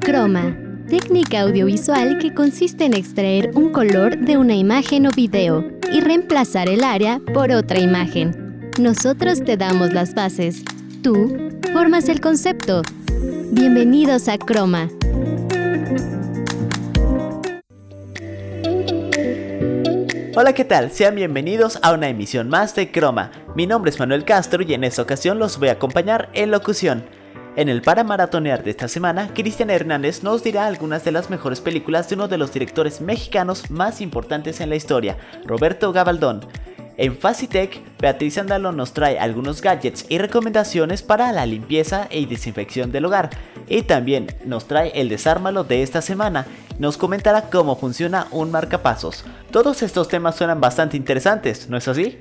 Croma, técnica audiovisual que consiste en extraer un color de una imagen o video y reemplazar el área por otra imagen. Nosotros te damos las bases. Tú formas el concepto. Bienvenidos a Croma. Hola, ¿qué tal? Sean bienvenidos a una emisión más de Croma. Mi nombre es Manuel Castro y en esta ocasión los voy a acompañar en locución. En el para maratonear de esta semana, Cristian Hernández nos dirá algunas de las mejores películas de uno de los directores mexicanos más importantes en la historia, Roberto Gabaldón. En Facitech, Beatriz Andalo nos trae algunos gadgets y recomendaciones para la limpieza y desinfección del hogar. Y también nos trae el desármalo de esta semana. Nos comentará cómo funciona un marcapasos. Todos estos temas suenan bastante interesantes, ¿no es así?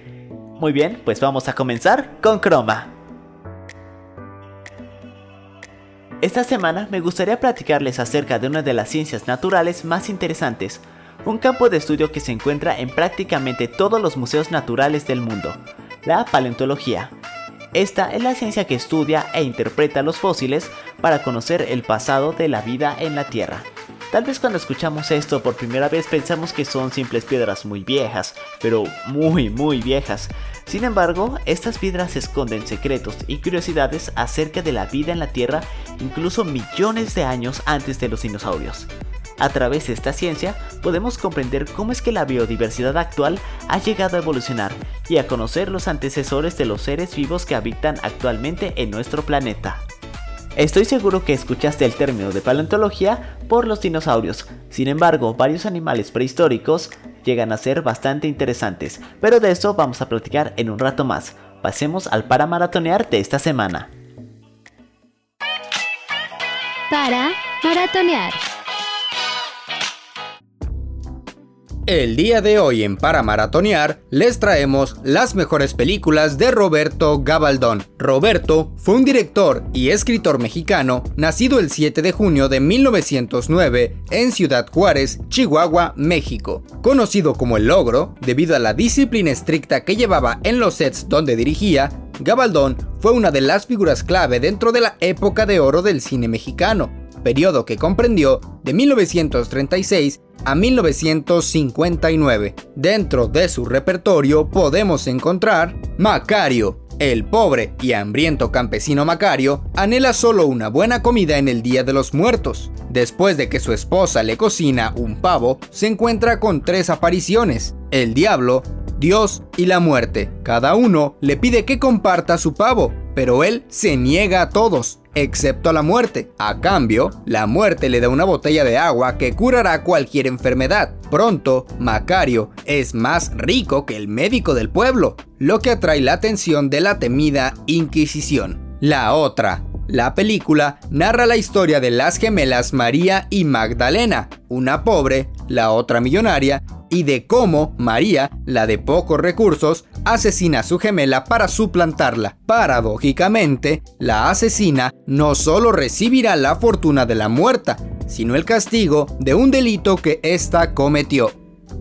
Muy bien, pues vamos a comenzar con Chroma. Esta semana me gustaría platicarles acerca de una de las ciencias naturales más interesantes, un campo de estudio que se encuentra en prácticamente todos los museos naturales del mundo, la paleontología. Esta es la ciencia que estudia e interpreta los fósiles para conocer el pasado de la vida en la Tierra. Tal vez cuando escuchamos esto por primera vez pensamos que son simples piedras muy viejas, pero muy muy viejas. Sin embargo, estas piedras esconden secretos y curiosidades acerca de la vida en la Tierra incluso millones de años antes de los dinosaurios. A través de esta ciencia podemos comprender cómo es que la biodiversidad actual ha llegado a evolucionar y a conocer los antecesores de los seres vivos que habitan actualmente en nuestro planeta. Estoy seguro que escuchaste el término de paleontología por los dinosaurios, sin embargo varios animales prehistóricos llegan a ser bastante interesantes, pero de eso vamos a platicar en un rato más. Pasemos al para maratonear de esta semana. Para maratonear. El día de hoy en Para Maratonear les traemos las mejores películas de Roberto Gabaldón. Roberto fue un director y escritor mexicano nacido el 7 de junio de 1909 en Ciudad Juárez, Chihuahua, México. Conocido como El Logro, debido a la disciplina estricta que llevaba en los sets donde dirigía, Gabaldón fue una de las figuras clave dentro de la época de oro del cine mexicano, periodo que comprendió de 1936 a 1959. Dentro de su repertorio podemos encontrar Macario. El pobre y hambriento campesino Macario anhela solo una buena comida en el Día de los Muertos. Después de que su esposa le cocina un pavo, se encuentra con tres apariciones, el diablo, Dios y la muerte. Cada uno le pide que comparta su pavo, pero él se niega a todos, excepto a la muerte. A cambio, la muerte le da una botella de agua que curará cualquier enfermedad. Pronto, Macario es más rico que el médico del pueblo, lo que atrae la atención de la temida Inquisición. La otra, la película narra la historia de las gemelas María y Magdalena, una pobre, la otra millonaria, y de cómo María, la de pocos recursos, asesina a su gemela para suplantarla. Paradójicamente, la asesina no solo recibirá la fortuna de la muerta, sino el castigo de un delito que ésta cometió.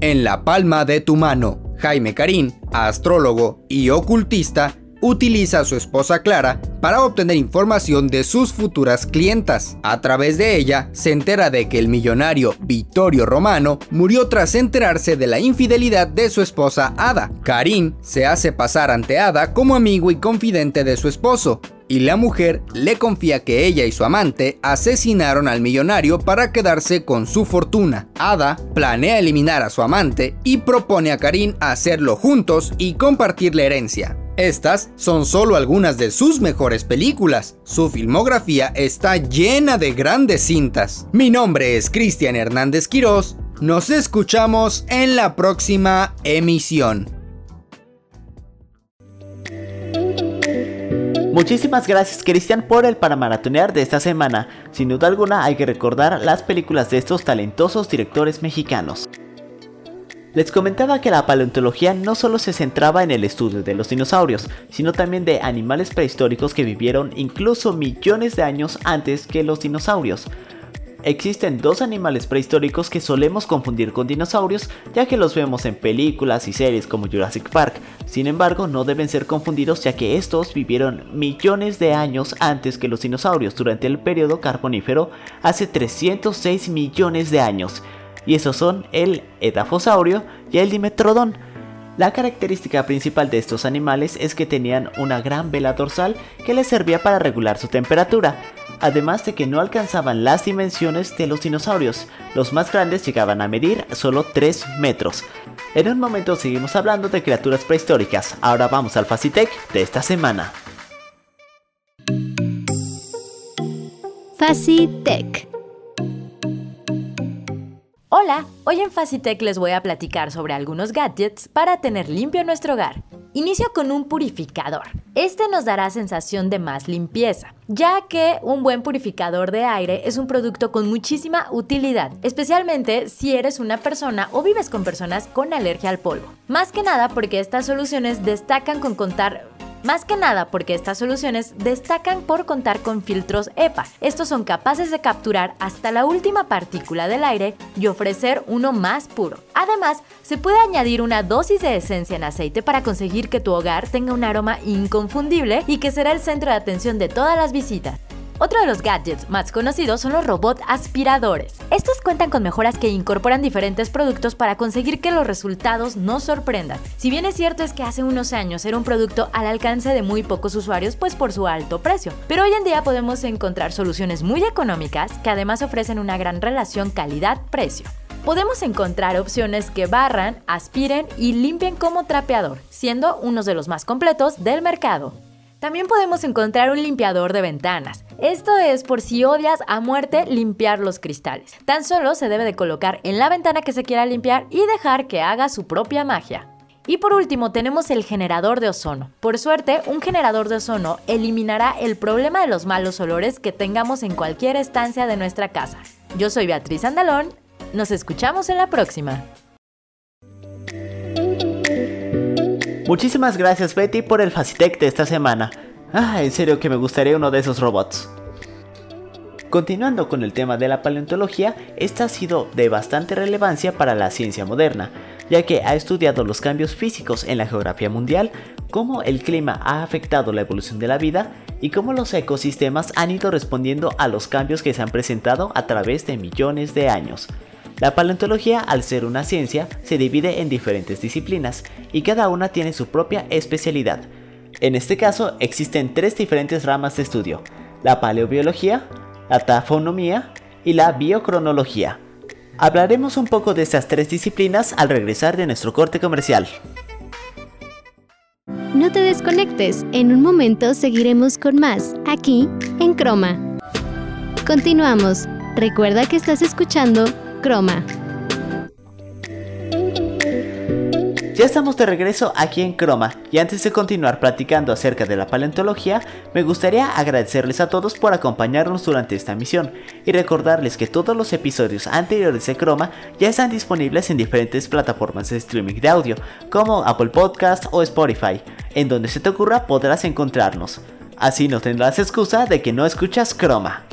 En la palma de tu mano, Jaime Carín, astrólogo y ocultista, utiliza a su esposa Clara para obtener información de sus futuras clientas. A través de ella, se entera de que el millonario Vittorio Romano murió tras enterarse de la infidelidad de su esposa Ada. Karim se hace pasar ante Ada como amigo y confidente de su esposo, y la mujer le confía que ella y su amante asesinaron al millonario para quedarse con su fortuna. Ada planea eliminar a su amante y propone a Karim hacerlo juntos y compartir la herencia. Estas son solo algunas de sus mejores películas. Su filmografía está llena de grandes cintas. Mi nombre es Cristian Hernández Quirós. Nos escuchamos en la próxima emisión. Muchísimas gracias Cristian por el para maratonear de esta semana. Sin duda alguna hay que recordar las películas de estos talentosos directores mexicanos. Les comentaba que la paleontología no solo se centraba en el estudio de los dinosaurios, sino también de animales prehistóricos que vivieron incluso millones de años antes que los dinosaurios. existen dos animales prehistóricos que solemos confundir con dinosaurios ya que los vemos en películas y series como Jurassic Park. Sin embargo, no deben ser confundidos ya que estos vivieron millones de años antes que los dinosaurios durante el periodo carbonífero hace 306 millones de años. Y esos son el Edafosaurio y el Dimetrodon. La característica principal de estos animales es que tenían una gran vela dorsal que les servía para regular su temperatura, además de que no alcanzaban las dimensiones de los dinosaurios, los más grandes llegaban a medir solo 3 metros. En un momento seguimos hablando de criaturas prehistóricas, ahora vamos al Facitech de esta semana. Facitech Hola, hoy en Facitech les voy a platicar sobre algunos gadgets para tener limpio nuestro hogar. Inicio con un purificador. Este nos dará sensación de más limpieza, ya que un buen purificador de aire es un producto con muchísima utilidad, especialmente si eres una persona o vives con personas con alergia al polvo. Más que nada porque estas soluciones destacan con contar más que nada porque estas soluciones destacan por contar con filtros EPA. Estos son capaces de capturar hasta la última partícula del aire y ofrecer uno más puro. Además, se puede añadir una dosis de esencia en aceite para conseguir que tu hogar tenga un aroma inconfundible y que será el centro de atención de todas las visitas. Otro de los gadgets más conocidos son los robots aspiradores. Estos cuentan con mejoras que incorporan diferentes productos para conseguir que los resultados nos sorprendan. Si bien es cierto es que hace unos años era un producto al alcance de muy pocos usuarios pues por su alto precio, pero hoy en día podemos encontrar soluciones muy económicas que además ofrecen una gran relación calidad-precio podemos encontrar opciones que barran, aspiren y limpien como trapeador, siendo unos de los más completos del mercado. También podemos encontrar un limpiador de ventanas. Esto es por si odias a muerte limpiar los cristales. Tan solo se debe de colocar en la ventana que se quiera limpiar y dejar que haga su propia magia. Y por último tenemos el generador de ozono. Por suerte, un generador de ozono eliminará el problema de los malos olores que tengamos en cualquier estancia de nuestra casa. Yo soy Beatriz Andalón, nos escuchamos en la próxima. Muchísimas gracias Betty por el Facitech de esta semana. Ah, en serio que me gustaría uno de esos robots. Continuando con el tema de la paleontología, esta ha sido de bastante relevancia para la ciencia moderna, ya que ha estudiado los cambios físicos en la geografía mundial, cómo el clima ha afectado la evolución de la vida y cómo los ecosistemas han ido respondiendo a los cambios que se han presentado a través de millones de años. La paleontología, al ser una ciencia, se divide en diferentes disciplinas y cada una tiene su propia especialidad. En este caso, existen tres diferentes ramas de estudio, la paleobiología, la tafonomía y la biocronología. Hablaremos un poco de estas tres disciplinas al regresar de nuestro corte comercial. No te desconectes, en un momento seguiremos con más, aquí en Croma. Continuamos. Recuerda que estás escuchando Croma. Ya estamos de regreso aquí en Croma y antes de continuar platicando acerca de la paleontología, me gustaría agradecerles a todos por acompañarnos durante esta misión y recordarles que todos los episodios anteriores de Croma ya están disponibles en diferentes plataformas de streaming de audio como Apple Podcast o Spotify, en donde se te ocurra podrás encontrarnos. Así no tendrás excusa de que no escuchas Croma.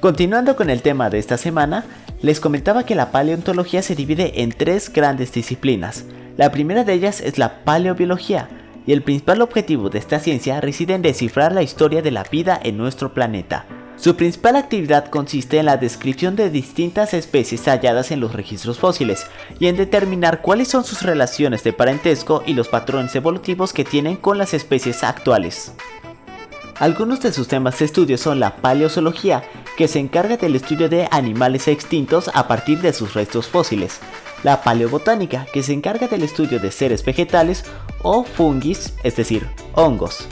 Continuando con el tema de esta semana, les comentaba que la paleontología se divide en tres grandes disciplinas. La primera de ellas es la paleobiología, y el principal objetivo de esta ciencia reside en descifrar la historia de la vida en nuestro planeta. Su principal actividad consiste en la descripción de distintas especies halladas en los registros fósiles y en determinar cuáles son sus relaciones de parentesco y los patrones evolutivos que tienen con las especies actuales. Algunos de sus temas de estudio son la paleozoología, que se encarga del estudio de animales extintos a partir de sus restos fósiles, la paleobotánica, que se encarga del estudio de seres vegetales o fungis, es decir, hongos.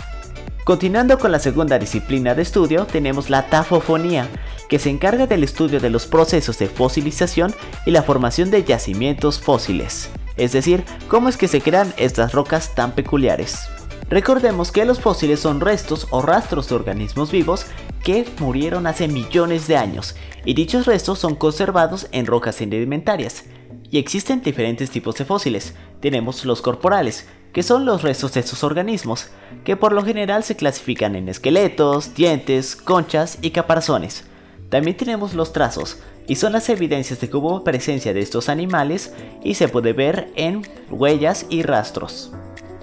Continuando con la segunda disciplina de estudio, tenemos la tafofonía, que se encarga del estudio de los procesos de fosilización y la formación de yacimientos fósiles, es decir, cómo es que se crean estas rocas tan peculiares. Recordemos que los fósiles son restos o rastros de organismos vivos que murieron hace millones de años y dichos restos son conservados en rocas sedimentarias. Y existen diferentes tipos de fósiles. Tenemos los corporales, que son los restos de estos organismos, que por lo general se clasifican en esqueletos, dientes, conchas y caparazones. También tenemos los trazos, y son las evidencias de que hubo presencia de estos animales y se puede ver en huellas y rastros.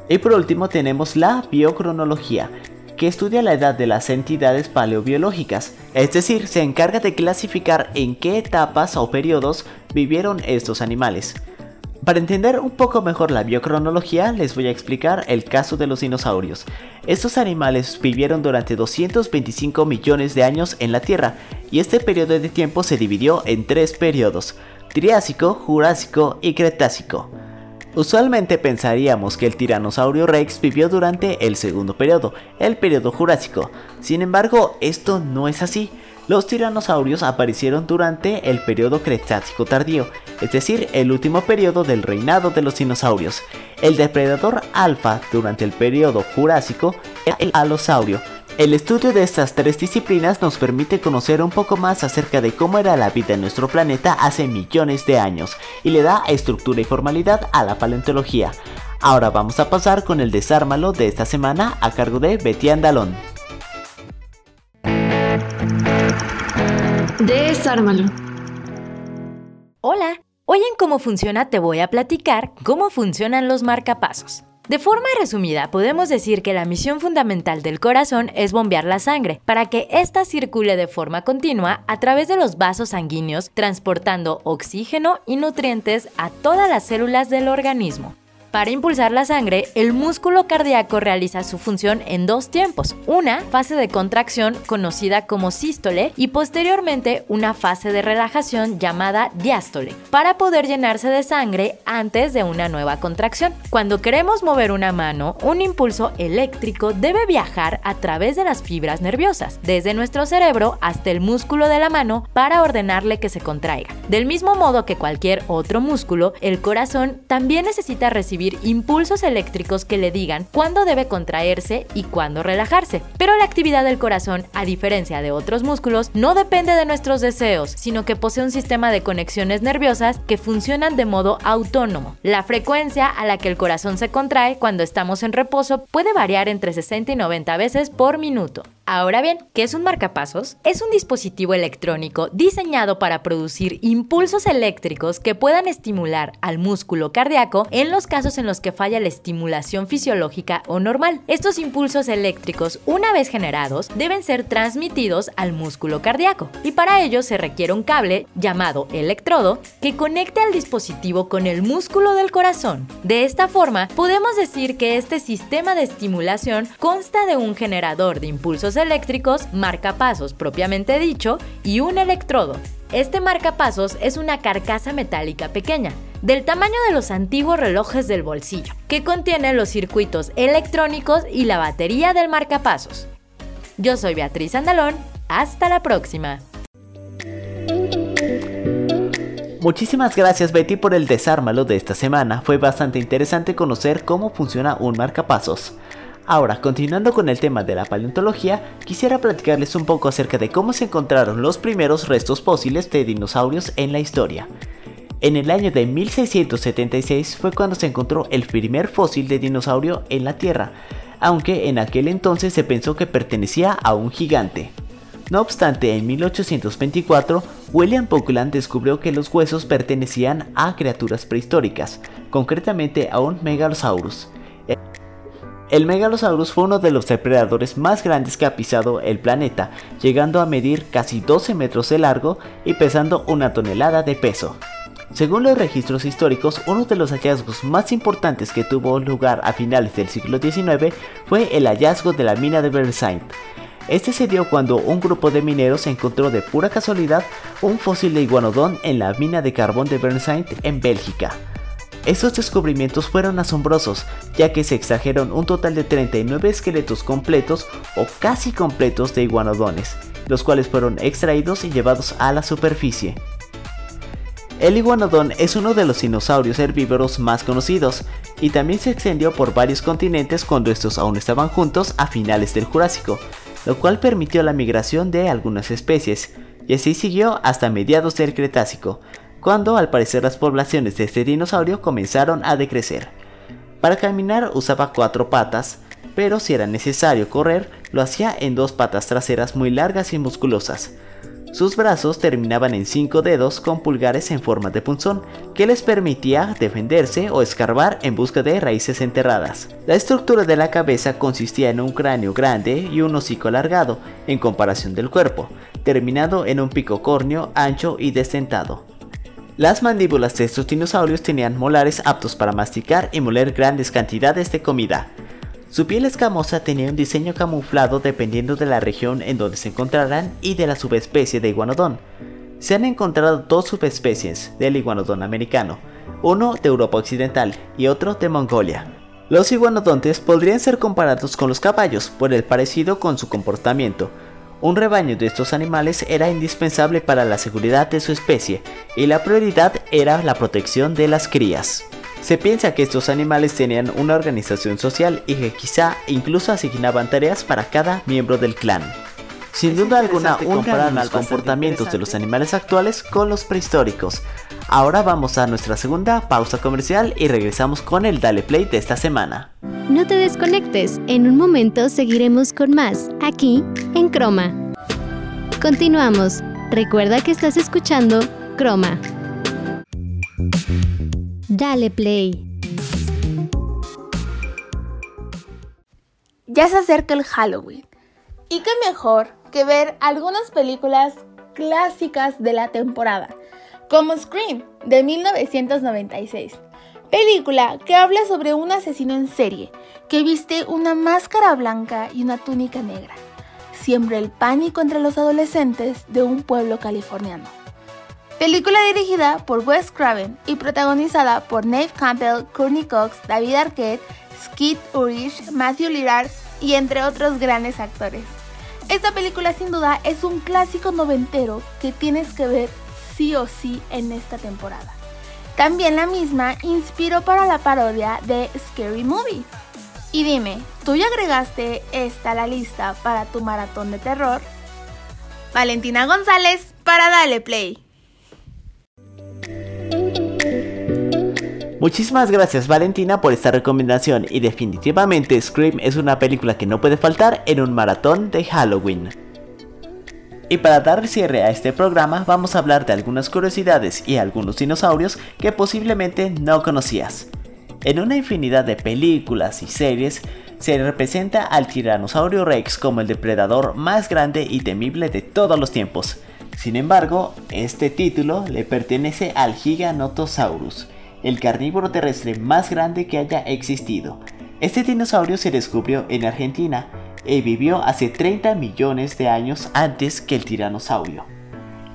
Y por último tenemos la biocronología, que estudia la edad de las entidades paleobiológicas, es decir, se encarga de clasificar en qué etapas o periodos vivieron estos animales. Para entender un poco mejor la biocronología, les voy a explicar el caso de los dinosaurios. Estos animales vivieron durante 225 millones de años en la Tierra, y este periodo de tiempo se dividió en tres periodos, Triásico, Jurásico y Cretácico. Usualmente pensaríamos que el tiranosaurio rex vivió durante el segundo periodo, el periodo Jurásico. Sin embargo, esto no es así. Los tiranosaurios aparecieron durante el periodo Cretácico tardío, es decir, el último periodo del reinado de los dinosaurios. El depredador alfa durante el periodo Jurásico era el alosaurio, el estudio de estas tres disciplinas nos permite conocer un poco más acerca de cómo era la vida en nuestro planeta hace millones de años y le da estructura y formalidad a la paleontología. Ahora vamos a pasar con el desármalo de esta semana a cargo de Betty Andalón. Desármalo. Hola, hoy en Cómo Funciona te voy a platicar cómo funcionan los marcapasos. De forma resumida, podemos decir que la misión fundamental del corazón es bombear la sangre para que ésta circule de forma continua a través de los vasos sanguíneos, transportando oxígeno y nutrientes a todas las células del organismo. Para impulsar la sangre, el músculo cardíaco realiza su función en dos tiempos, una fase de contracción conocida como sístole y posteriormente una fase de relajación llamada diástole, para poder llenarse de sangre antes de una nueva contracción. Cuando queremos mover una mano, un impulso eléctrico debe viajar a través de las fibras nerviosas, desde nuestro cerebro hasta el músculo de la mano para ordenarle que se contraiga. Del mismo modo que cualquier otro músculo, el corazón también necesita recibir impulsos eléctricos que le digan cuándo debe contraerse y cuándo relajarse. Pero la actividad del corazón, a diferencia de otros músculos, no depende de nuestros deseos, sino que posee un sistema de conexiones nerviosas que funcionan de modo autónomo. La frecuencia a la que el corazón se contrae cuando estamos en reposo puede variar entre 60 y 90 veces por minuto. Ahora bien, ¿qué es un marcapasos? Es un dispositivo electrónico diseñado para producir impulsos eléctricos que puedan estimular al músculo cardíaco en los casos en los que falla la estimulación fisiológica o normal. Estos impulsos eléctricos, una vez generados, deben ser transmitidos al músculo cardíaco y para ello se requiere un cable llamado electrodo que conecte al dispositivo con el músculo del corazón. De esta forma, podemos decir que este sistema de estimulación consta de un generador de impulsos eléctricos, marcapasos propiamente dicho, y un electrodo. Este marcapasos es una carcasa metálica pequeña, del tamaño de los antiguos relojes del bolsillo, que contiene los circuitos electrónicos y la batería del marcapasos. Yo soy Beatriz Andalón, hasta la próxima. Muchísimas gracias Betty por el desármalo de esta semana, fue bastante interesante conocer cómo funciona un marcapasos. Ahora, continuando con el tema de la paleontología, quisiera platicarles un poco acerca de cómo se encontraron los primeros restos fósiles de dinosaurios en la historia. En el año de 1676 fue cuando se encontró el primer fósil de dinosaurio en la Tierra, aunque en aquel entonces se pensó que pertenecía a un gigante. No obstante, en 1824, William Buckland descubrió que los huesos pertenecían a criaturas prehistóricas, concretamente a un Megalosaurus. El Megalosaurus fue uno de los depredadores más grandes que ha pisado el planeta, llegando a medir casi 12 metros de largo y pesando una tonelada de peso. Según los registros históricos, uno de los hallazgos más importantes que tuvo lugar a finales del siglo XIX fue el hallazgo de la mina de Bernstein. Este se dio cuando un grupo de mineros encontró de pura casualidad un fósil de iguanodón en la mina de carbón de Bernstein en Bélgica. Estos descubrimientos fueron asombrosos, ya que se extrajeron un total de 39 esqueletos completos o casi completos de iguanodones, los cuales fueron extraídos y llevados a la superficie. El iguanodón es uno de los dinosaurios herbívoros más conocidos, y también se extendió por varios continentes cuando estos aún estaban juntos a finales del Jurásico, lo cual permitió la migración de algunas especies, y así siguió hasta mediados del Cretácico, cuando al parecer las poblaciones de este dinosaurio comenzaron a decrecer. Para caminar usaba cuatro patas, pero si era necesario correr, lo hacía en dos patas traseras muy largas y musculosas. Sus brazos terminaban en cinco dedos con pulgares en forma de punzón, que les permitía defenderse o escarbar en busca de raíces enterradas. La estructura de la cabeza consistía en un cráneo grande y un hocico alargado, en comparación del cuerpo, terminado en un pico córneo ancho y desdentado. Las mandíbulas de estos dinosaurios tenían molares aptos para masticar y moler grandes cantidades de comida. Su piel escamosa tenía un diseño camuflado dependiendo de la región en donde se encontraran y de la subespecie de iguanodón. Se han encontrado dos subespecies del iguanodón americano, uno de Europa Occidental y otro de Mongolia. Los iguanodontes podrían ser comparados con los caballos por el parecido con su comportamiento. Un rebaño de estos animales era indispensable para la seguridad de su especie y la prioridad era la protección de las crías. Se piensa que estos animales tenían una organización social y que quizá incluso asignaban tareas para cada miembro del clan. Sin duda alguna, un los comportamientos de los animales actuales con los prehistóricos. Ahora vamos a nuestra segunda pausa comercial y regresamos con el Dale Play de esta semana. No te desconectes, en un momento seguiremos con más, aquí en Croma. Continuamos. Recuerda que estás escuchando Croma. Dale play. Ya se acerca el Halloween. Y qué mejor que ver algunas películas clásicas de la temporada, como Scream de 1996. Película que habla sobre un asesino en serie que viste una máscara blanca y una túnica negra. Siembra el pánico entre los adolescentes de un pueblo californiano. Película dirigida por Wes Craven y protagonizada por Nave Campbell, Courtney Cox, David Arquette, Skid Ulrich, Matthew Lillard y entre otros grandes actores. Esta película sin duda es un clásico noventero que tienes que ver sí o sí en esta temporada. También la misma inspiró para la parodia de Scary Movie. Y dime, ¿tú ya agregaste esta a la lista para tu maratón de terror? Valentina González para Dale Play. Muchísimas gracias Valentina por esta recomendación y definitivamente Scream es una película que no puede faltar en un maratón de Halloween. Y para dar cierre a este programa vamos a hablar de algunas curiosidades y algunos dinosaurios que posiblemente no conocías. En una infinidad de películas y series se representa al tiranosaurio rex como el depredador más grande y temible de todos los tiempos. Sin embargo, este título le pertenece al Giganotosaurus, el carnívoro terrestre más grande que haya existido. Este dinosaurio se descubrió en Argentina y vivió hace 30 millones de años antes que el tiranosaurio.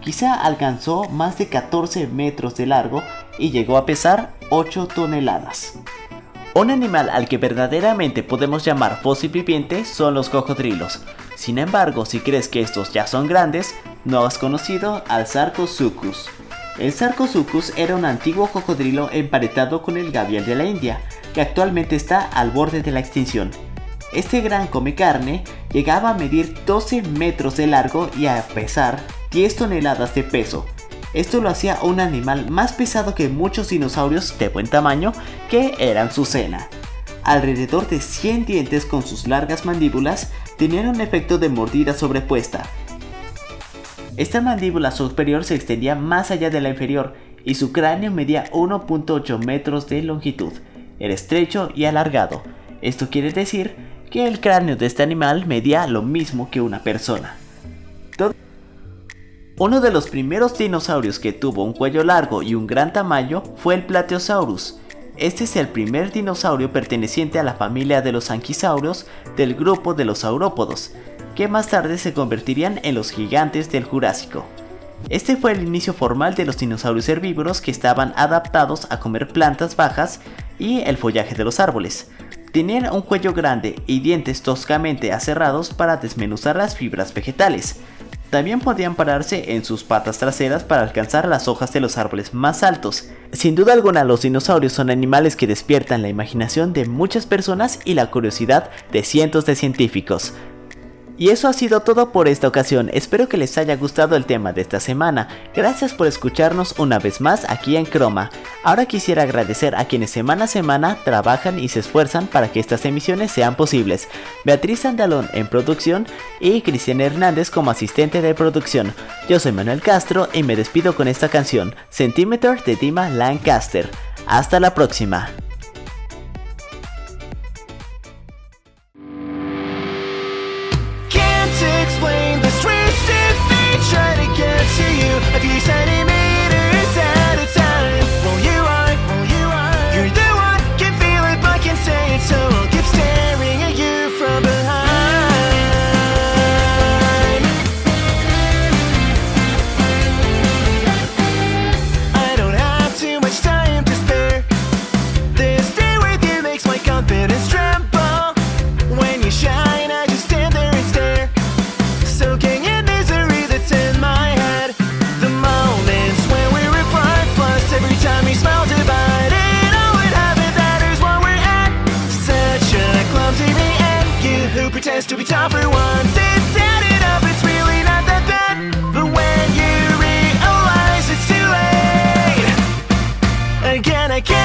Quizá alcanzó más de 14 metros de largo y llegó a pesar 8 toneladas. Un animal al que verdaderamente podemos llamar fósil viviente son los cocodrilos. Sin embargo, si crees que estos ya son grandes, no has conocido al Sarcosuchus, el Sarcosuchus era un antiguo cocodrilo emparetado con el gavial de la India, que actualmente está al borde de la extinción. Este gran come carne llegaba a medir 12 metros de largo y a pesar 10 toneladas de peso. Esto lo hacía un animal más pesado que muchos dinosaurios de buen tamaño que eran su cena. Alrededor de 100 dientes con sus largas mandíbulas tenían un efecto de mordida sobrepuesta, esta mandíbula superior se extendía más allá de la inferior y su cráneo medía 1.8 metros de longitud. Era estrecho y alargado. Esto quiere decir que el cráneo de este animal medía lo mismo que una persona. Uno de los primeros dinosaurios que tuvo un cuello largo y un gran tamaño fue el Plateosaurus. Este es el primer dinosaurio perteneciente a la familia de los anquisaurios del grupo de los saurópodos, que más tarde se convertirían en los gigantes del Jurásico. Este fue el inicio formal de los dinosaurios herbívoros que estaban adaptados a comer plantas bajas y el follaje de los árboles. Tenían un cuello grande y dientes toscamente aserrados para desmenuzar las fibras vegetales. También podían pararse en sus patas traseras para alcanzar las hojas de los árboles más altos. Sin duda alguna los dinosaurios son animales que despiertan la imaginación de muchas personas y la curiosidad de cientos de científicos. Y eso ha sido todo por esta ocasión, espero que les haya gustado el tema de esta semana, gracias por escucharnos una vez más aquí en Croma. Ahora quisiera agradecer a quienes semana a semana trabajan y se esfuerzan para que estas emisiones sean posibles, Beatriz Andalón en producción y Cristian Hernández como asistente de producción. Yo soy Manuel Castro y me despido con esta canción, Centimeter de Dima Lancaster. Hasta la próxima.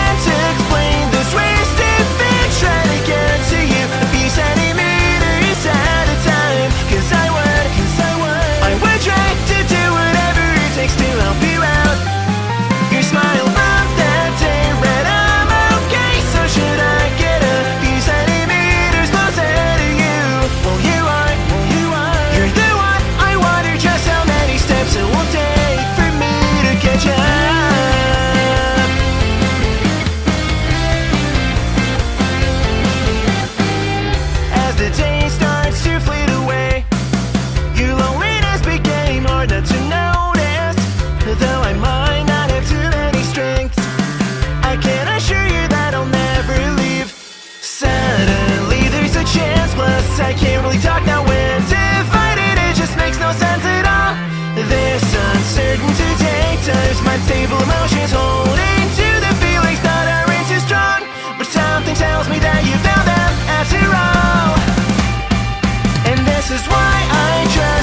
Can't explain this race unstable emotions Holding to the feelings that are too strong. But something tells me that you found them after all. And this is why I trust